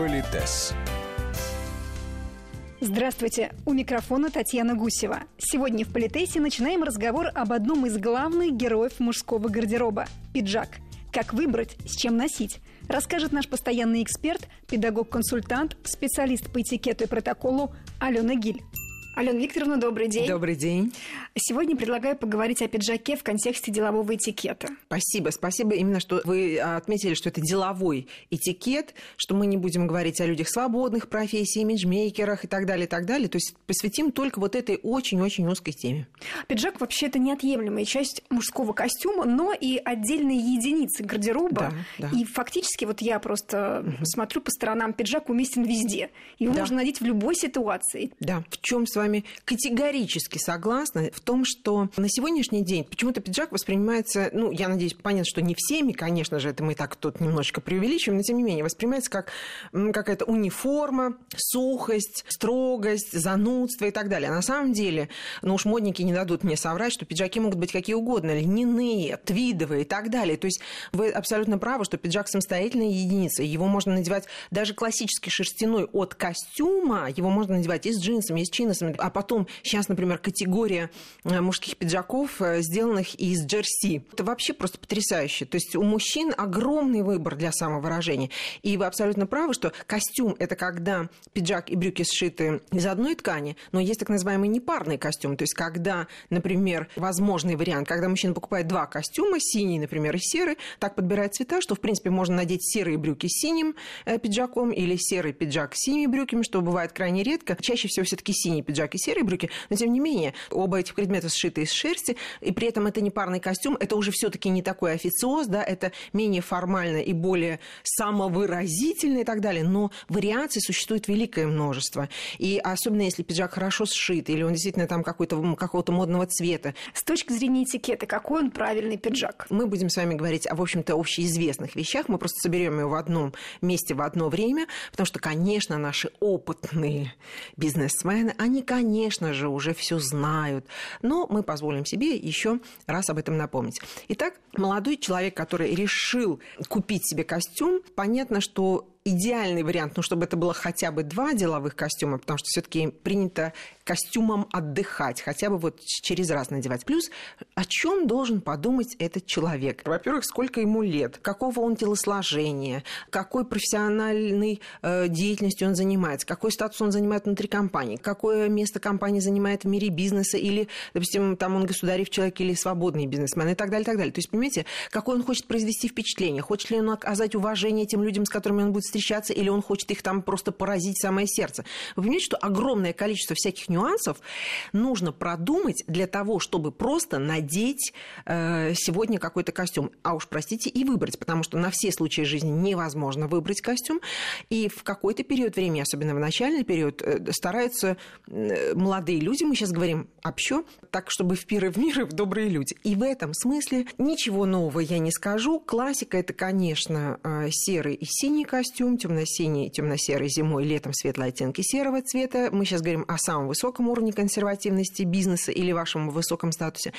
Политес. Здравствуйте! У микрофона Татьяна Гусева. Сегодня в Политесе начинаем разговор об одном из главных героев мужского гардероба – пиджак. Как выбрать, с чем носить, расскажет наш постоянный эксперт, педагог-консультант, специалист по этикету и протоколу Алена Гиль. Алена Викторовна, добрый день. Добрый день. Сегодня предлагаю поговорить о пиджаке в контексте делового этикета. Спасибо, спасибо именно, что вы отметили, что это деловой этикет, что мы не будем говорить о людях свободных профессий, имиджмейкерах и так далее, и так далее. То есть посвятим только вот этой очень-очень узкой теме. Пиджак вообще это неотъемлемая часть мужского костюма, но и отдельные единицы гардероба. Да, да. И фактически вот я просто угу. смотрю по сторонам, пиджак уместен везде. Его да. можно надеть в любой ситуации. Да, в чем с вами категорически согласна в том, что на сегодняшний день почему-то пиджак воспринимается, ну, я надеюсь, понятно, что не всеми, конечно же, это мы так тут немножечко преувеличиваем, но тем не менее воспринимается как какая-то униформа, сухость, строгость, занудство и так далее. А на самом деле, ну уж модники не дадут мне соврать, что пиджаки могут быть какие угодно, льняные, твидовые и так далее. То есть вы абсолютно правы, что пиджак самостоятельная единица. Его можно надевать даже классический шерстяной от костюма, его можно надевать и с джинсами, и с чиносами, а потом сейчас, например, категория э, мужских пиджаков, э, сделанных из джерси. Это вообще просто потрясающе. То есть у мужчин огромный выбор для самовыражения. И вы абсолютно правы, что костюм – это когда пиджак и брюки сшиты из одной ткани, но есть так называемый непарный костюм. То есть когда, например, возможный вариант, когда мужчина покупает два костюма, синий, например, и серый, так подбирает цвета, что, в принципе, можно надеть серые брюки с синим э, пиджаком или серый пиджак с синими брюками, что бывает крайне редко. Чаще всего все таки синий пиджак и серые брюки, но тем не менее оба этих предмета сшиты из шерсти, и при этом это не парный костюм, это уже все-таки не такой официоз, да, это менее формально и более самовыразительно и так далее, но вариаций существует великое множество. И особенно если пиджак хорошо сшит, или он действительно там какой-то, какого-то модного цвета. С точки зрения этикета, какой он правильный пиджак? Мы будем с вами говорить о, в общем-то, общеизвестных вещах. Мы просто соберем его в одном месте в одно время, потому что, конечно, наши опытные бизнесмены, они, конечно же, уже все знают. Но мы позволим себе еще раз об этом напомнить. Итак, молодой человек, который решил купить себе костюм, понятно, что идеальный вариант, ну, чтобы это было хотя бы два деловых костюма, потому что все-таки принято костюмом отдыхать, хотя бы вот через раз надевать. Плюс, о чем должен подумать этот человек? Во-первых, сколько ему лет, какого он телосложения, какой профессиональной э, деятельностью он занимается, какой статус он занимает внутри компании, какое место компания занимает в мире бизнеса, или, допустим, там он государев человек или свободный бизнесмен и так далее, и так далее. То есть, понимаете, какое он хочет произвести впечатление, хочет ли он оказать уважение тем людям, с которыми он будет встречаться, или он хочет их там просто поразить самое сердце. Вы понимаете, что огромное количество всяких нюансов нужно продумать для того, чтобы просто надеть э, сегодня какой-то костюм. А уж, простите, и выбрать, потому что на все случаи жизни невозможно выбрать костюм. И в какой-то период времени, особенно в начальный период, э, стараются э, молодые люди, мы сейчас говорим общо, так, чтобы в пир в мир и в добрые люди. И в этом смысле ничего нового я не скажу. Классика – это, конечно, серый и синий костюм, темно-синий, темно-серый зимой, летом светлые оттенки серого цвета. Мы сейчас говорим о самом высоком уровне консервативности бизнеса или вашем высоком статусе.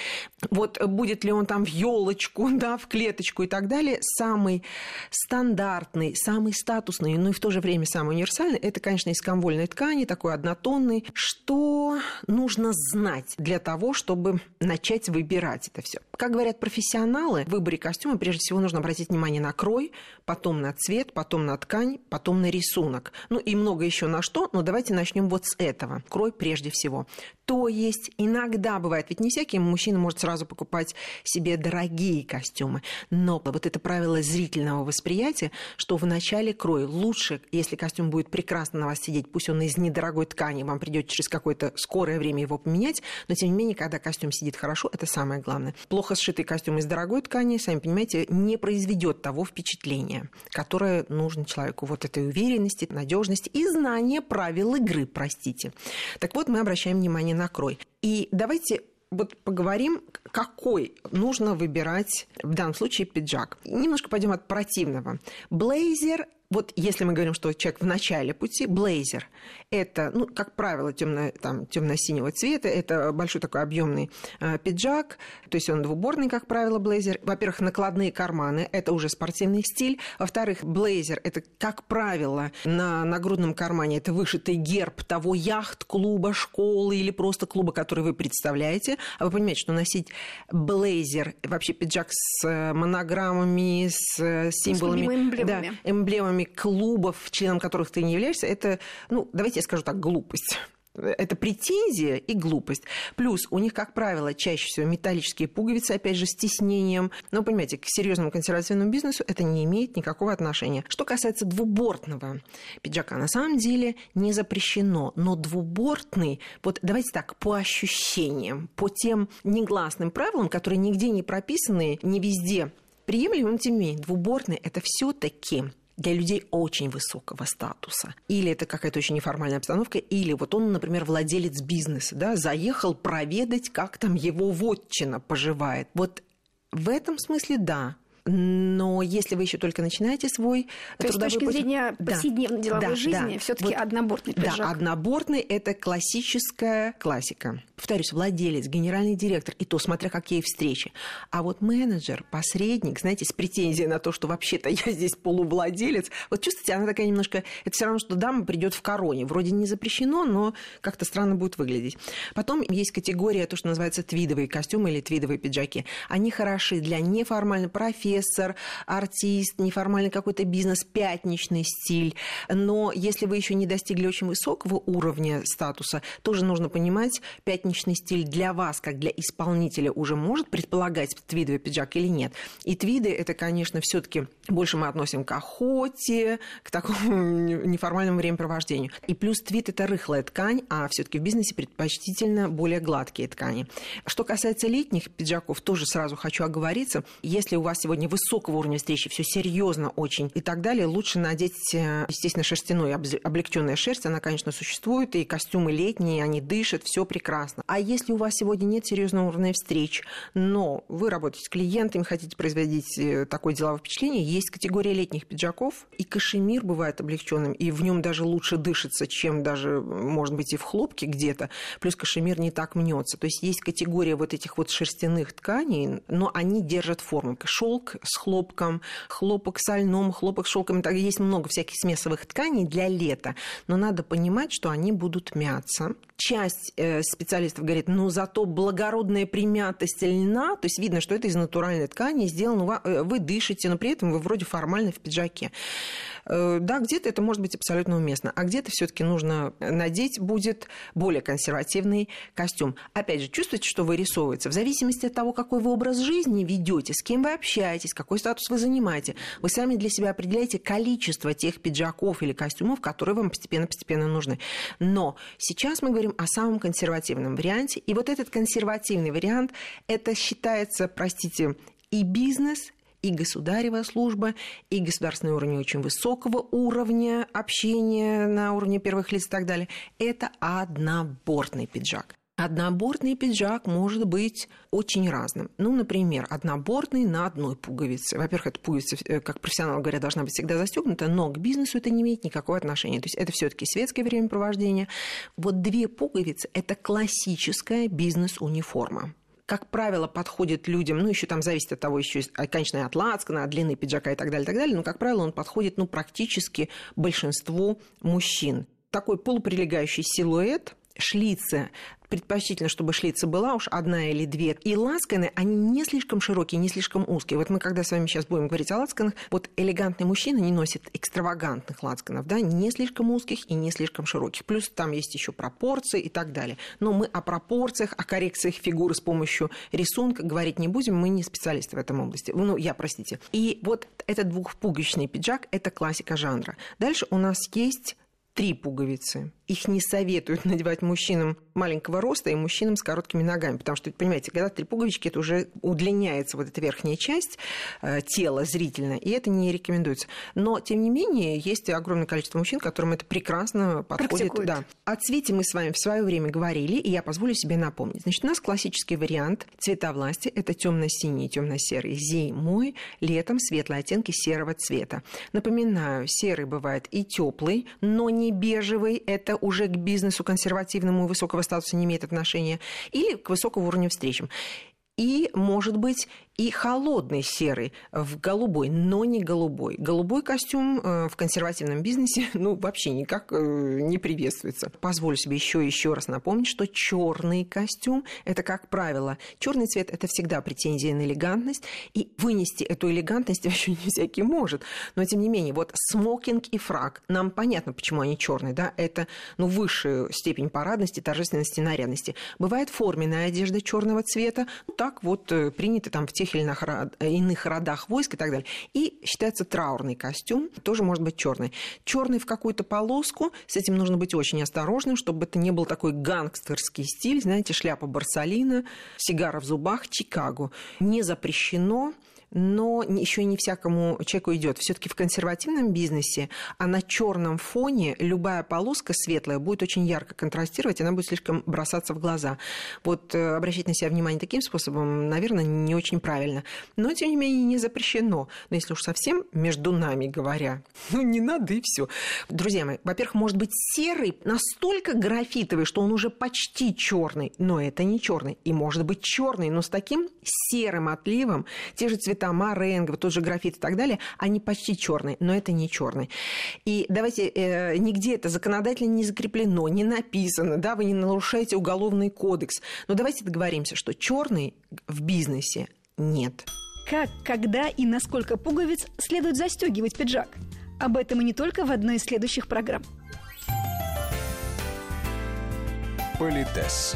Вот будет ли он там в елочку, да, в клеточку и так далее, самый стандартный, самый статусный, но и в то же время самый универсальный, это, конечно, из комвольной ткани, такой однотонный. Что нужно знать для того, чтобы начать выбирать это все? Как говорят профессионалы, в выборе костюма прежде всего нужно обратить внимание на крой, потом на цвет, потом на ткань, потом на рисунок. Ну и много еще на что, но давайте начнем вот с этого. Крой прежде всего. То есть иногда бывает, ведь не всякий мужчина может сразу покупать себе дорогие костюмы, но вот это правило зрительного восприятия, что в начале крой лучше, если костюм будет прекрасно на вас сидеть, пусть он из недорогой ткани, вам придет через какое-то скорое время его поменять, но тем не менее, когда костюм сидит хорошо, это самое главное. Плохо сшитый костюм из дорогой ткани, сами понимаете, не произведет того впечатления, которое нужно человеку вот этой уверенности, надежности и знания правил игры, простите. Так вот, мы обращаем внимание на крой. И давайте вот поговорим, какой нужно выбирать в данном случае пиджак. Немножко пойдем от противного. Блейзер вот если мы говорим, что человек в начале пути, блейзер – это, ну, как правило, темно, там, темно-синего цвета, это большой такой объемный э, пиджак, то есть он двуборный, как правило, блейзер. Во-первых, накладные карманы – это уже спортивный стиль. Во-вторых, блейзер – это, как правило, на нагрудном кармане это вышитый герб того яхт-клуба, школы или просто клуба, который вы представляете. А вы понимаете, что носить блейзер, вообще пиджак с э, монограммами, с э, символами, с эмблемами. Да, эмблемами клубов, членом которых ты не являешься, это, ну, давайте я скажу так, глупость. Это претензия и глупость. Плюс у них, как правило, чаще всего металлические пуговицы, опять же, с тиснением. Но, понимаете, к серьезному консервативному бизнесу это не имеет никакого отношения. Что касается двубортного пиджака, на самом деле не запрещено. Но двубортный, вот давайте так, по ощущениям, по тем негласным правилам, которые нигде не прописаны, не везде приемлемым, тем не менее, двубортный – это все таки для людей очень высокого статуса. Или это какая-то очень неформальная обстановка, или вот он, например, владелец бизнеса, да, заехал проведать, как там его вотчина поживает. Вот в этом смысле да, но если вы еще только начинаете свой То есть с точки путь... зрения повседневной да, деловой да, жизни, да. все-таки вот, однобортный пиджак. Да, однобортный это классическая классика. Повторюсь, владелец, генеральный директор, и то смотря какие встречи. А вот менеджер, посредник, знаете, с претензией на то, что вообще-то я здесь полувладелец, вот чувствуете, она такая немножко, это все равно, что дама придет в короне. Вроде не запрещено, но как-то странно будет выглядеть. Потом есть категория, то, что называется твидовые костюмы или твидовые пиджаки. Они хороши для неформальной профессии, профессор, артист, неформальный какой-то бизнес, пятничный стиль. Но если вы еще не достигли очень высокого уровня статуса, тоже нужно понимать, пятничный стиль для вас, как для исполнителя, уже может предполагать твидовый пиджак или нет. И твиды это, конечно, все-таки больше мы относим к охоте, к такому неформальному времяпровождению. И плюс твид это рыхлая ткань, а все-таки в бизнесе предпочтительно более гладкие ткани. Что касается летних пиджаков, тоже сразу хочу оговориться. Если у вас сегодня высокого уровня встречи, все серьезно очень и так далее, лучше надеть, э, естественно, шерстяную, облегченная шерсть, она, конечно, существует, и костюмы летние, они дышат, все прекрасно. А если у вас сегодня нет серьезного уровня встреч, но вы работаете с клиентами, хотите производить э, такое деловое впечатление, есть категория летних пиджаков, и кашемир бывает облегченным, и в нем даже лучше дышится, чем даже, может быть, и в хлопке где-то, плюс кашемир не так мнется. То есть есть категория вот этих вот шерстяных тканей, но они держат форму. Шелк с хлопком, хлопок с льном, хлопок с шелком. Так, есть много всяких смесовых тканей для лета, но надо понимать, что они будут мяться. Часть э, специалистов говорит, ну зато благородная примятость льна, то есть видно, что это из натуральной ткани сделано, э, вы дышите, но при этом вы вроде формально в пиджаке. Э, да, где-то это может быть абсолютно уместно, а где-то все-таки нужно надеть будет более консервативный костюм. Опять же, чувствуете, что вырисовывается. В зависимости от того, какой вы образ жизни ведете, с кем вы общаетесь, какой статус вы занимаете, вы сами для себя определяете количество тех пиджаков или костюмов, которые вам постепенно-постепенно нужны. Но сейчас мы говорим о самом консервативном варианте, и вот этот консервативный вариант, это считается, простите, и бизнес, и государева служба, и государственный уровень очень высокого уровня общения на уровне первых лиц и так далее. Это однобортный пиджак. Однобортный пиджак может быть очень разным. Ну, например, однобортный на одной пуговице. Во-первых, эта пуговица, э, как профессионал говорят, должна быть всегда застегнута, но к бизнесу это не имеет никакого отношения. То есть это все-таки светское времяпровождение. Вот две пуговицы – это классическая бизнес-униформа как правило, подходит людям, ну, еще там зависит от того, еще, конечно, от лацкана, от длины пиджака и так далее, и так далее, но, как правило, он подходит, ну, практически большинству мужчин. Такой полуприлегающий силуэт, шлицы предпочтительно, чтобы шлица была уж одна или две. И лацканы, они не слишком широкие, не слишком узкие. Вот мы, когда с вами сейчас будем говорить о лацканах, вот элегантный мужчина не носит экстравагантных лацканов, да, не слишком узких и не слишком широких. Плюс там есть еще пропорции и так далее. Но мы о пропорциях, о коррекциях фигуры с помощью рисунка говорить не будем, мы не специалисты в этом области. Ну, я, простите. И вот этот двухпуговичный пиджак – это классика жанра. Дальше у нас есть три пуговицы. Их не советуют надевать мужчинам маленького роста и мужчинам с короткими ногами, потому что, понимаете, когда три пуговички, это уже удлиняется вот эта верхняя часть э, тела зрительно, и это не рекомендуется. Но, тем не менее, есть огромное количество мужчин, которым это прекрасно подходит. Да. О цвете мы с вами в свое время говорили, и я позволю себе напомнить. Значит, у нас классический вариант цвета власти – это темно-синий, темно-серый. Зимой, летом светлые оттенки серого цвета. Напоминаю, серый бывает и теплый, но не бежевый. Это уже к бизнесу консервативному и высокого статуса не имеет отношения. Или к высокому уровню встречам и, может быть, и холодный серый в голубой, но не голубой. Голубой костюм э, в консервативном бизнесе ну, вообще никак э, не приветствуется. Позволю себе еще еще раз напомнить, что черный костюм – это, как правило, черный цвет – это всегда претензия на элегантность, и вынести эту элегантность вообще не всякий может. Но, тем не менее, вот смокинг и фраг, нам понятно, почему они черные, да, это ну, высшая степень парадности, торжественности, нарядности. Бывает форменная одежда черного цвета, ну, так вот э, принято там в тех или иных, иных родах войск и так далее. И считается траурный костюм, тоже может быть черный. Черный в какую-то полоску, с этим нужно быть очень осторожным, чтобы это не был такой гангстерский стиль, знаете, шляпа Барсалина, сигара в зубах, Чикаго. Не запрещено, но еще не всякому человеку идет. Все-таки в консервативном бизнесе, а на черном фоне любая полоска светлая будет очень ярко контрастировать, она будет слишком бросаться в глаза. Вот э, обращать на себя внимание таким способом, наверное, не очень правильно. Но, тем не менее, не запрещено. Но если уж совсем между нами говоря, ну не надо и все. Друзья мои, во-первых, может быть серый настолько графитовый, что он уже почти черный, но это не черный. И может быть черный, но с таким серым отливом, те же цвета цвета, моренго, тот же графит и так далее, они почти черные, но это не черный. И давайте, э, нигде это законодательно не закреплено, не написано, да, вы не нарушаете уголовный кодекс. Но давайте договоримся, что черный в бизнесе нет. Как, когда и насколько пуговиц следует застегивать пиджак? Об этом и не только в одной из следующих программ. Политес.